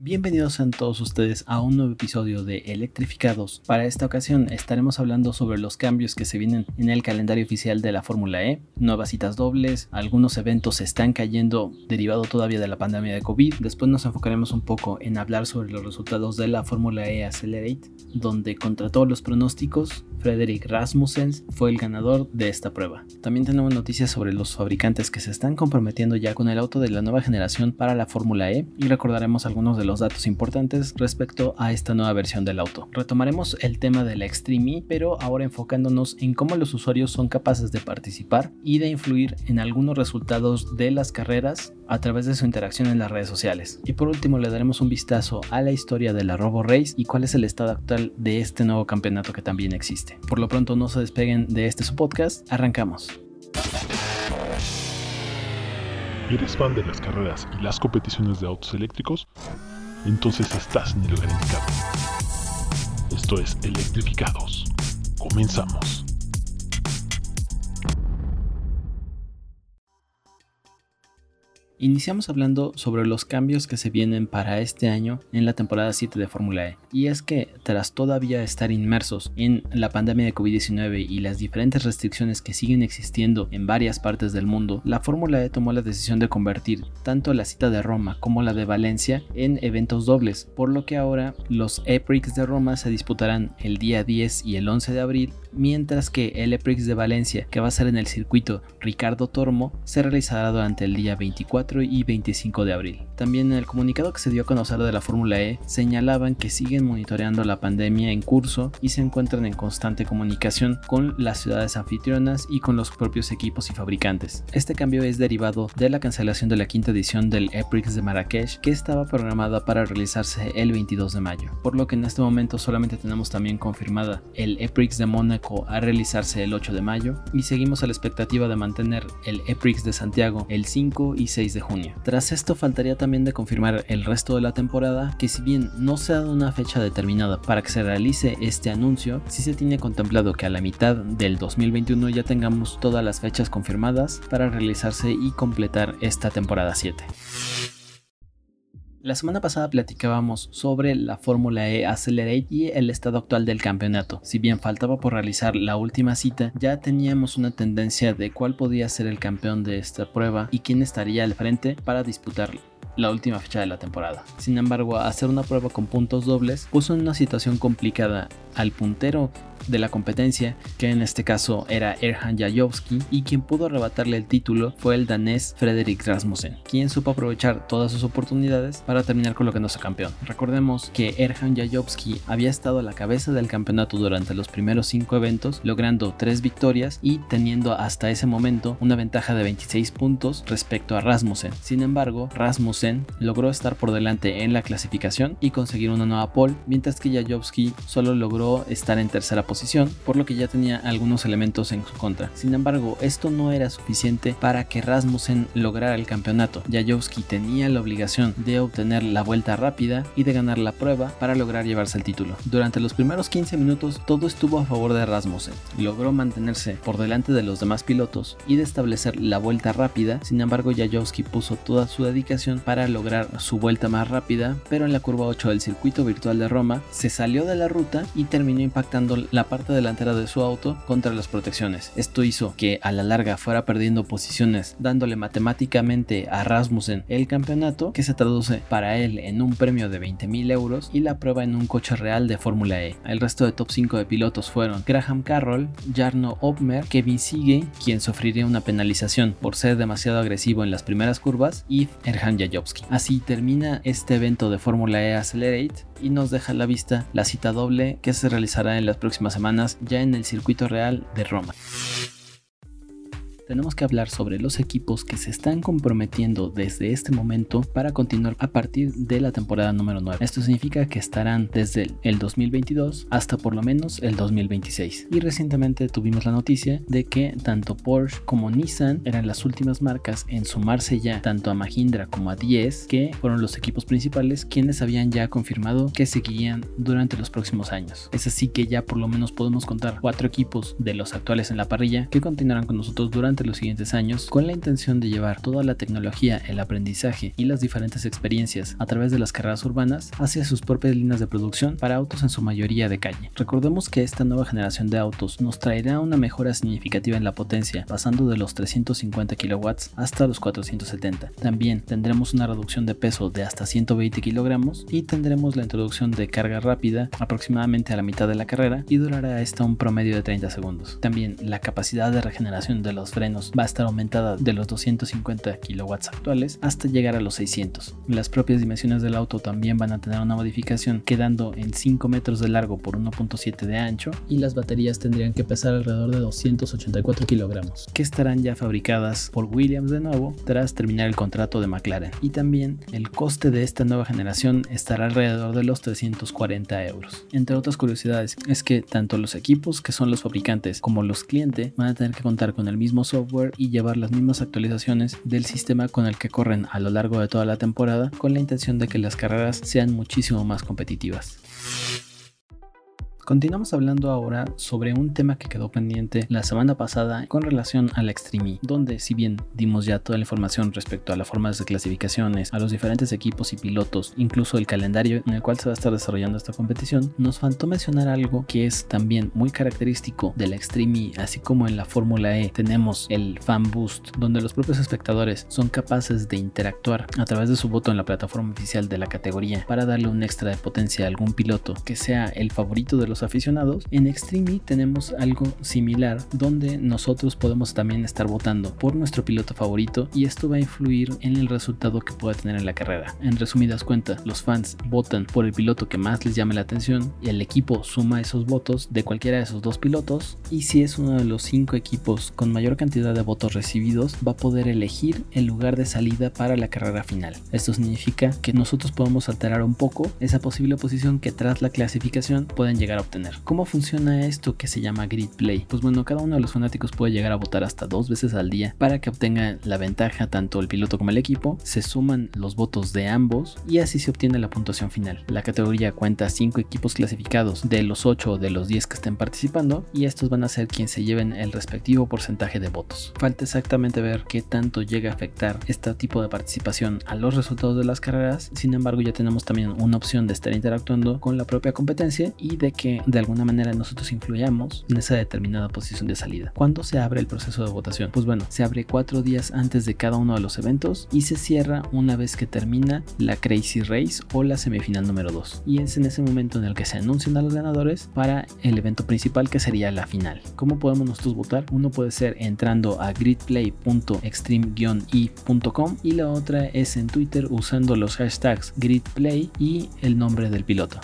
Bienvenidos a todos ustedes a un nuevo episodio de Electrificados. Para esta ocasión estaremos hablando sobre los cambios que se vienen en el calendario oficial de la Fórmula E, nuevas citas dobles, algunos eventos están cayendo derivado todavía de la pandemia de COVID. Después nos enfocaremos un poco en hablar sobre los resultados de la Fórmula E Accelerate, donde contra todos los pronósticos, Frederick Rasmussen fue el ganador de esta prueba. También tenemos noticias sobre los fabricantes que se están comprometiendo ya con el auto de la nueva generación para la Fórmula E y recordaremos algunos de los datos importantes respecto a esta nueva versión del auto. Retomaremos el tema de la Extreme E, pero ahora enfocándonos en cómo los usuarios son capaces de participar y de influir en algunos resultados de las carreras a través de su interacción en las redes sociales. Y por último le daremos un vistazo a la historia de la Robo Race y cuál es el estado actual de este nuevo campeonato que también existe. Por lo pronto no se despeguen de este su podcast, arrancamos. ¿Eres fan de las carreras y las competiciones de autos eléctricos? Entonces estás en el lugar indicado. Esto es Electrificados. Comenzamos. Iniciamos hablando sobre los cambios que se vienen para este año en la temporada 7 de Fórmula E. Y es que tras todavía estar inmersos en la pandemia de COVID-19 y las diferentes restricciones que siguen existiendo en varias partes del mundo, la Fórmula E tomó la decisión de convertir tanto la cita de Roma como la de Valencia en eventos dobles, por lo que ahora los EPRIX de Roma se disputarán el día 10 y el 11 de abril mientras que el EPRIX de Valencia, que va a ser en el circuito Ricardo Tormo, se realizará durante el día 24 y 25 de abril. También en el comunicado que se dio a conocer de la Fórmula E, señalaban que siguen monitoreando la pandemia en curso y se encuentran en constante comunicación con las ciudades anfitrionas y con los propios equipos y fabricantes. Este cambio es derivado de la cancelación de la quinta edición del EPRIX de Marrakech, que estaba programada para realizarse el 22 de mayo, por lo que en este momento solamente tenemos también confirmada el EPRIX de Mónaco a realizarse el 8 de mayo y seguimos a la expectativa de mantener el EPRIX de Santiago el 5 y 6 de junio. Tras esto faltaría también de confirmar el resto de la temporada que si bien no se ha dado una fecha determinada para que se realice este anuncio, sí se tiene contemplado que a la mitad del 2021 ya tengamos todas las fechas confirmadas para realizarse y completar esta temporada 7. La semana pasada platicábamos sobre la Fórmula E Accelerate y el estado actual del campeonato. Si bien faltaba por realizar la última cita, ya teníamos una tendencia de cuál podía ser el campeón de esta prueba y quién estaría al frente para disputar la última fecha de la temporada. Sin embargo, hacer una prueba con puntos dobles puso en una situación complicada al puntero de la competencia, que en este caso era Erhan Jajowski, y quien pudo arrebatarle el título fue el danés Frederick Rasmussen, quien supo aprovechar todas sus oportunidades para terminar colocándose campeón. Recordemos que Erhan Jajowski había estado a la cabeza del campeonato durante los primeros cinco eventos, logrando tres victorias y teniendo hasta ese momento una ventaja de 26 puntos respecto a Rasmussen. Sin embargo, Rasmussen logró estar por delante en la clasificación y conseguir una nueva pole, mientras que Jajowski solo logró estar en tercera posición por lo que ya tenía algunos elementos en su contra. Sin embargo, esto no era suficiente para que Rasmussen lograra el campeonato. Jajowski tenía la obligación de obtener la vuelta rápida y de ganar la prueba para lograr llevarse el título. Durante los primeros 15 minutos todo estuvo a favor de Rasmussen. Logró mantenerse por delante de los demás pilotos y de establecer la vuelta rápida. Sin embargo, Jajowski puso toda su dedicación para lograr su vuelta más rápida, pero en la curva 8 del circuito virtual de Roma se salió de la ruta y terminó impactando la parte delantera de su auto contra las protecciones. Esto hizo que a la larga fuera perdiendo posiciones, dándole matemáticamente a Rasmussen el campeonato, que se traduce para él en un premio de 20.000 euros y la prueba en un coche real de Fórmula E. El resto de top 5 de pilotos fueron Graham Carroll, Jarno Obmer, Kevin Siege, quien sufriría una penalización por ser demasiado agresivo en las primeras curvas, y Erhan Así termina este evento de Fórmula E Accelerate y nos deja a la vista la cita doble que se realizará en las próximas semanas ya en el circuito real de Roma tenemos que hablar sobre los equipos que se están comprometiendo desde este momento para continuar a partir de la temporada número 9. Esto significa que estarán desde el 2022 hasta por lo menos el 2026. Y recientemente tuvimos la noticia de que tanto Porsche como Nissan eran las últimas marcas en sumarse ya tanto a Mahindra como a 10, que fueron los equipos principales quienes habían ya confirmado que seguirían durante los próximos años. Es así que ya por lo menos podemos contar cuatro equipos de los actuales en la parrilla que continuarán con nosotros durante durante los siguientes años con la intención de llevar toda la tecnología, el aprendizaje y las diferentes experiencias a través de las carreras urbanas hacia sus propias líneas de producción para autos en su mayoría de calle. Recordemos que esta nueva generación de autos nos traerá una mejora significativa en la potencia, pasando de los 350 kW hasta los 470. También tendremos una reducción de peso de hasta 120 kilogramos y tendremos la introducción de carga rápida aproximadamente a la mitad de la carrera y durará hasta un promedio de 30 segundos. También la capacidad de regeneración de los frenos va a estar aumentada de los 250 kW actuales hasta llegar a los 600. Las propias dimensiones del auto también van a tener una modificación quedando en 5 metros de largo por 1.7 de ancho y las baterías tendrían que pesar alrededor de 284 kilogramos que estarán ya fabricadas por Williams de nuevo tras terminar el contrato de McLaren y también el coste de esta nueva generación estará alrededor de los 340 euros. Entre otras curiosidades es que tanto los equipos que son los fabricantes como los clientes van a tener que contar con el mismo software y llevar las mismas actualizaciones del sistema con el que corren a lo largo de toda la temporada con la intención de que las carreras sean muchísimo más competitivas. Continuamos hablando ahora sobre un tema que quedó pendiente la semana pasada con relación a la Extreme, donde si bien dimos ya toda la información respecto a las formas de clasificaciones, a los diferentes equipos y pilotos, incluso el calendario en el cual se va a estar desarrollando esta competición, nos faltó mencionar algo que es también muy característico de la Extreme, así como en la Fórmula E tenemos el Fan Boost, donde los propios espectadores son capaces de interactuar a través de su voto en la plataforma oficial de la categoría para darle un extra de potencia a algún piloto que sea el favorito de los aficionados, en Extreme tenemos algo similar donde nosotros podemos también estar votando por nuestro piloto favorito y esto va a influir en el resultado que pueda tener en la carrera. En resumidas cuentas, los fans votan por el piloto que más les llame la atención y el equipo suma esos votos de cualquiera de esos dos pilotos y si es uno de los cinco equipos con mayor cantidad de votos recibidos va a poder elegir el lugar de salida para la carrera final. Esto significa que nosotros podemos alterar un poco esa posible posición que tras la clasificación pueden llegar a obtener. ¿Cómo funciona esto que se llama grid play? Pues bueno, cada uno de los fanáticos puede llegar a votar hasta dos veces al día para que obtenga la ventaja tanto el piloto como el equipo, se suman los votos de ambos y así se obtiene la puntuación final. La categoría cuenta 5 equipos clasificados de los 8 o de los 10 que estén participando y estos van a ser quienes se lleven el respectivo porcentaje de votos. Falta exactamente ver qué tanto llega a afectar este tipo de participación a los resultados de las carreras, sin embargo ya tenemos también una opción de estar interactuando con la propia competencia y de que de alguna manera nosotros influyamos en esa determinada posición de salida. ¿Cuándo se abre el proceso de votación? Pues bueno, se abre cuatro días antes de cada uno de los eventos y se cierra una vez que termina la Crazy Race o la semifinal número 2. Y es en ese momento en el que se anuncian a los ganadores para el evento principal que sería la final. ¿Cómo podemos nosotros votar? Uno puede ser entrando a gridplay.extreme-e.com y la otra es en Twitter usando los hashtags gridplay y el nombre del piloto.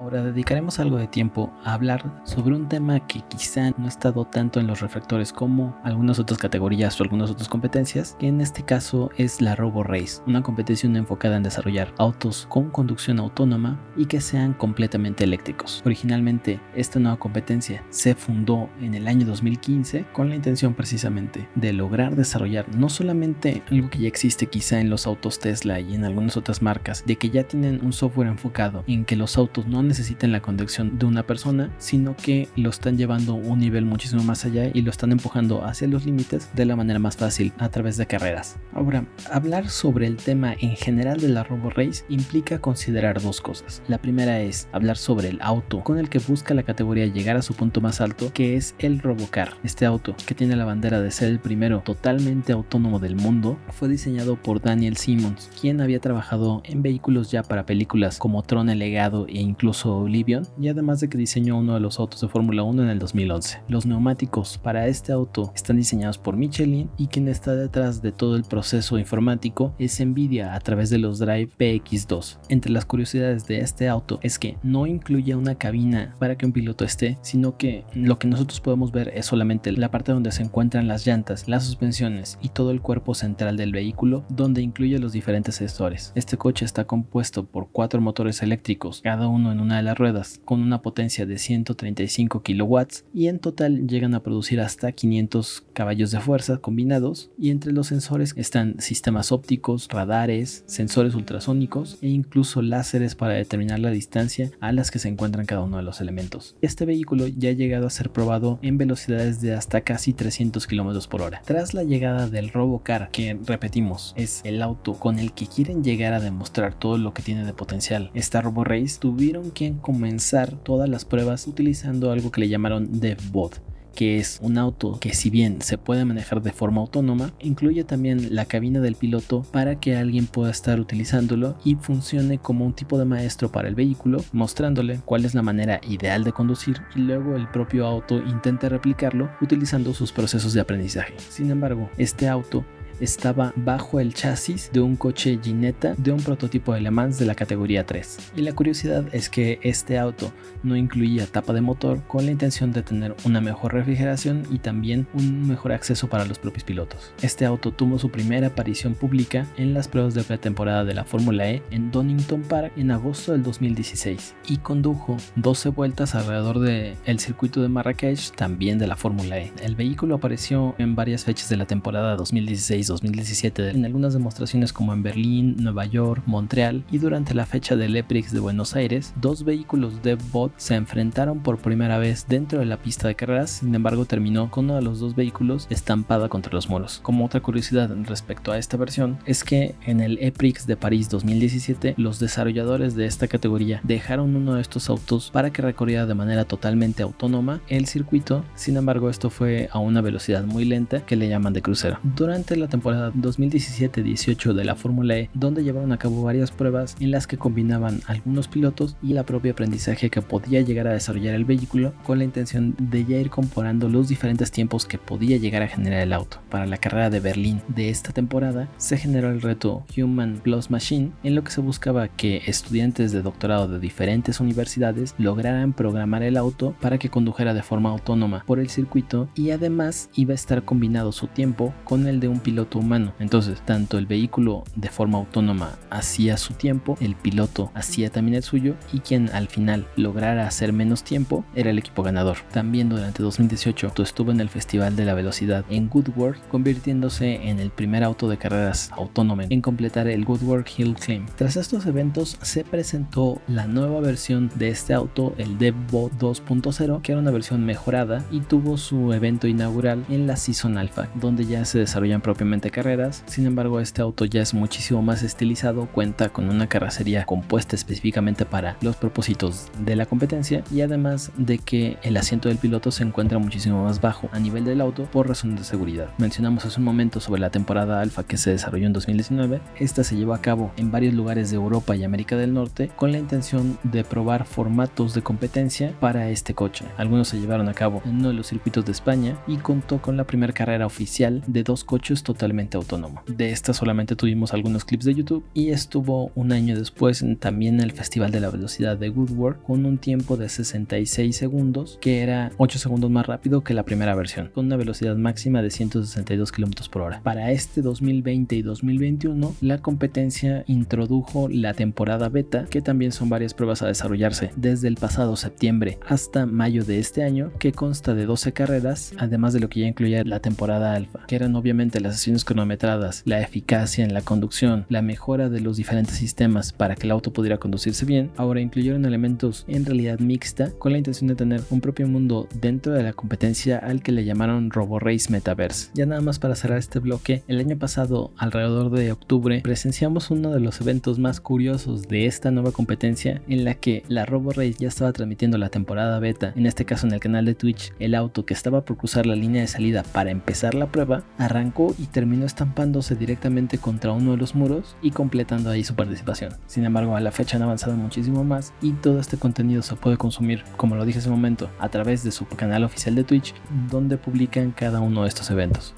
Ahora dedicaremos algo de tiempo a hablar sobre un tema que quizá no ha estado tanto en los reflectores como algunas otras categorías o algunas otras competencias, que en este caso es la Robo Race, una competición enfocada en desarrollar autos con conducción autónoma y que sean completamente eléctricos. Originalmente esta nueva competencia se fundó en el año 2015 con la intención precisamente de lograr desarrollar no solamente algo que ya existe quizá en los autos Tesla y en algunas otras marcas, de que ya tienen un software enfocado en que los autos no necesitan la conducción de una persona, sino que lo están llevando un nivel muchísimo más allá y lo están empujando hacia los límites de la manera más fácil a través de carreras. Ahora, hablar sobre el tema en general de la Robo Race implica considerar dos cosas. La primera es hablar sobre el auto con el que busca la categoría llegar a su punto más alto, que es el Robocar. Este auto, que tiene la bandera de ser el primero totalmente autónomo del mundo, fue diseñado por Daniel Simmons, quien había trabajado en vehículos ya para películas como Tron el legado e incluso Oblivion y además de que diseñó uno de los autos de Fórmula 1 en el 2011. Los neumáticos para este auto están diseñados por Michelin y quien está detrás de todo el proceso informático es Nvidia a través de los Drive PX2. Entre las curiosidades de este auto es que no incluye una cabina para que un piloto esté, sino que lo que nosotros podemos ver es solamente la parte donde se encuentran las llantas, las suspensiones y todo el cuerpo central del vehículo donde incluye los diferentes sensores. Este coche está compuesto por cuatro motores eléctricos, cada uno en una de las ruedas con una potencia de 135 kilowatts y en total llegan a producir hasta 500 caballos de fuerza combinados y entre los sensores están sistemas ópticos, radares, sensores ultrasónicos e incluso láseres para determinar la distancia a las que se encuentran cada uno de los elementos. Este vehículo ya ha llegado a ser probado en velocidades de hasta casi 300 km por hora. Tras la llegada del Robocar, que repetimos es el auto con el que quieren llegar a demostrar todo lo que tiene de potencial, esta Robo Race tuvieron que comenzar todas las pruebas utilizando algo que le llamaron DevBot que es un auto que si bien se puede manejar de forma autónoma, incluye también la cabina del piloto para que alguien pueda estar utilizándolo y funcione como un tipo de maestro para el vehículo, mostrándole cuál es la manera ideal de conducir y luego el propio auto intenta replicarlo utilizando sus procesos de aprendizaje. Sin embargo, este auto estaba bajo el chasis de un coche Ginetta de un prototipo de Le Mans de la categoría 3. Y la curiosidad es que este auto no incluía tapa de motor con la intención de tener una mejor refrigeración y también un mejor acceso para los propios pilotos. Este auto tuvo su primera aparición pública en las pruebas de pretemporada de la Fórmula E en Donington Park en agosto del 2016 y condujo 12 vueltas alrededor del el circuito de Marrakech también de la Fórmula E. El vehículo apareció en varias fechas de la temporada 2016 2017 en algunas demostraciones como en Berlín, Nueva York, Montreal y durante la fecha del EPRIX de Buenos Aires, dos vehículos de bot se enfrentaron por primera vez dentro de la pista de carreras, sin embargo terminó con uno de los dos vehículos estampada contra los muros. Como otra curiosidad respecto a esta versión es que en el EPRIX de París 2017 los desarrolladores de esta categoría dejaron uno de estos autos para que recorriera de manera totalmente autónoma el circuito, sin embargo esto fue a una velocidad muy lenta que le llaman de crucero. Durante la temporada temporada 2017-18 de la Fórmula E, donde llevaron a cabo varias pruebas en las que combinaban algunos pilotos y la propia aprendizaje que podía llegar a desarrollar el vehículo con la intención de ya ir comparando los diferentes tiempos que podía llegar a generar el auto. Para la carrera de Berlín de esta temporada se generó el reto Human Plus Machine en lo que se buscaba que estudiantes de doctorado de diferentes universidades lograran programar el auto para que condujera de forma autónoma por el circuito y además iba a estar combinado su tiempo con el de un piloto humano. Entonces, tanto el vehículo de forma autónoma hacía su tiempo, el piloto hacía también el suyo y quien al final lograra hacer menos tiempo era el equipo ganador. También durante 2018 estuvo en el Festival de la Velocidad en Goodwork, convirtiéndose en el primer auto de carreras autónomo en completar el Goodwork Hill Climb. Tras estos eventos se presentó la nueva versión de este auto, el DevBot 2.0, que era una versión mejorada y tuvo su evento inaugural en la Season Alpha, donde ya se desarrollan propiamente carreras, sin embargo este auto ya es muchísimo más estilizado, cuenta con una carrocería compuesta específicamente para los propósitos de la competencia y además de que el asiento del piloto se encuentra muchísimo más bajo a nivel del auto por razones de seguridad. Mencionamos hace un momento sobre la temporada alfa que se desarrolló en 2019, esta se llevó a cabo en varios lugares de Europa y América del Norte con la intención de probar formatos de competencia para este coche. Algunos se llevaron a cabo en uno de los circuitos de España y contó con la primera carrera oficial de dos coches totalmente autónomo. De esta solamente tuvimos algunos clips de YouTube y estuvo un año después también en el Festival de la Velocidad de Goodwork con un tiempo de 66 segundos que era 8 segundos más rápido que la primera versión con una velocidad máxima de 162 km por hora. Para este 2020 y 2021 la competencia introdujo la temporada beta que también son varias pruebas a desarrollarse desde el pasado septiembre hasta mayo de este año que consta de 12 carreras además de lo que ya incluía la temporada alfa que eran obviamente las cronometradas, la eficacia en la conducción, la mejora de los diferentes sistemas para que el auto pudiera conducirse bien, ahora incluyeron elementos en realidad mixta con la intención de tener un propio mundo dentro de la competencia al que le llamaron Robo Race Metaverse. Ya nada más para cerrar este bloque, el año pasado, alrededor de octubre, presenciamos uno de los eventos más curiosos de esta nueva competencia en la que la Robo Race ya estaba transmitiendo la temporada beta, en este caso en el canal de Twitch, el auto que estaba por cruzar la línea de salida para empezar la prueba, arrancó y terminó terminó estampándose directamente contra uno de los muros y completando ahí su participación. Sin embargo, a la fecha han avanzado muchísimo más y todo este contenido se puede consumir, como lo dije hace un momento, a través de su canal oficial de Twitch, donde publican cada uno de estos eventos.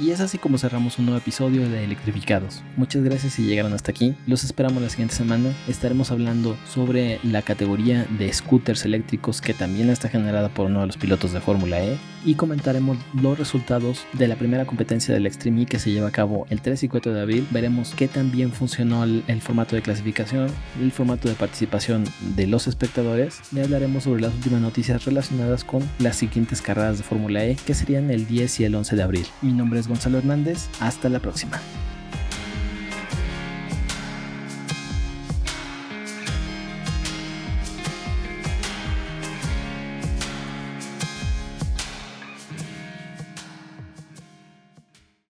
Y es así como cerramos un nuevo episodio de Electrificados. Muchas gracias si llegaron hasta aquí. Los esperamos la siguiente semana. Estaremos hablando sobre la categoría de scooters eléctricos que también está generada por uno de los pilotos de Fórmula E. Y comentaremos los resultados de la primera competencia del Extreme E que se lleva a cabo el 3 y 4 de abril. Veremos qué tan bien funcionó el, el formato de clasificación, el formato de participación de los espectadores. Y hablaremos sobre las últimas noticias relacionadas con las siguientes carreras de Fórmula E que serían el 10 y el 11 de abril. Mi nombre es Gonzalo Hernández. Hasta la próxima.